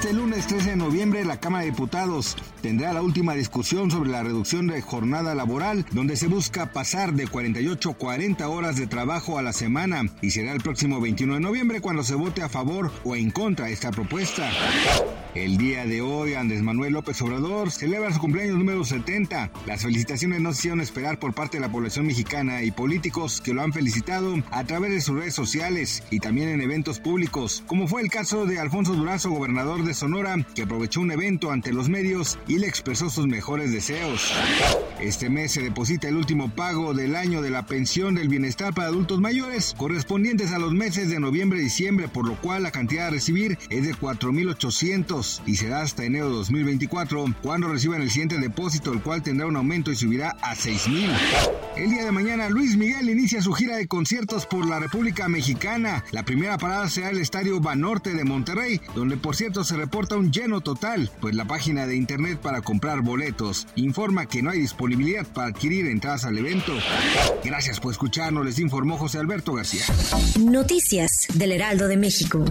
Este lunes 13 de noviembre la Cámara de Diputados tendrá la última discusión sobre la reducción de jornada laboral, donde se busca pasar de 48 a 40 horas de trabajo a la semana y será el próximo 21 de noviembre cuando se vote a favor o en contra de esta propuesta. El día de hoy, Andrés Manuel López Obrador celebra su cumpleaños número 70. Las felicitaciones no se hicieron esperar por parte de la población mexicana y políticos que lo han felicitado a través de sus redes sociales y también en eventos públicos, como fue el caso de Alfonso Durazo, gobernador de Sonora, que aprovechó un evento ante los medios y le expresó sus mejores deseos. Este mes se deposita el último pago del año de la pensión del bienestar para adultos mayores, correspondientes a los meses de noviembre y diciembre, por lo cual la cantidad a recibir es de 4.800 y será hasta enero de 2024 cuando reciban el siguiente depósito, el cual tendrá un aumento y subirá a 6.000. El día de mañana, Luis Miguel inicia su gira de conciertos por la República Mexicana. La primera parada será el Estadio Banorte de Monterrey, donde por cierto se reporta un lleno total, pues la página de internet para comprar boletos informa que no hay disponibilidad para adquirir entradas al evento. Gracias por escucharnos, les informó José Alberto García. Noticias del Heraldo de México.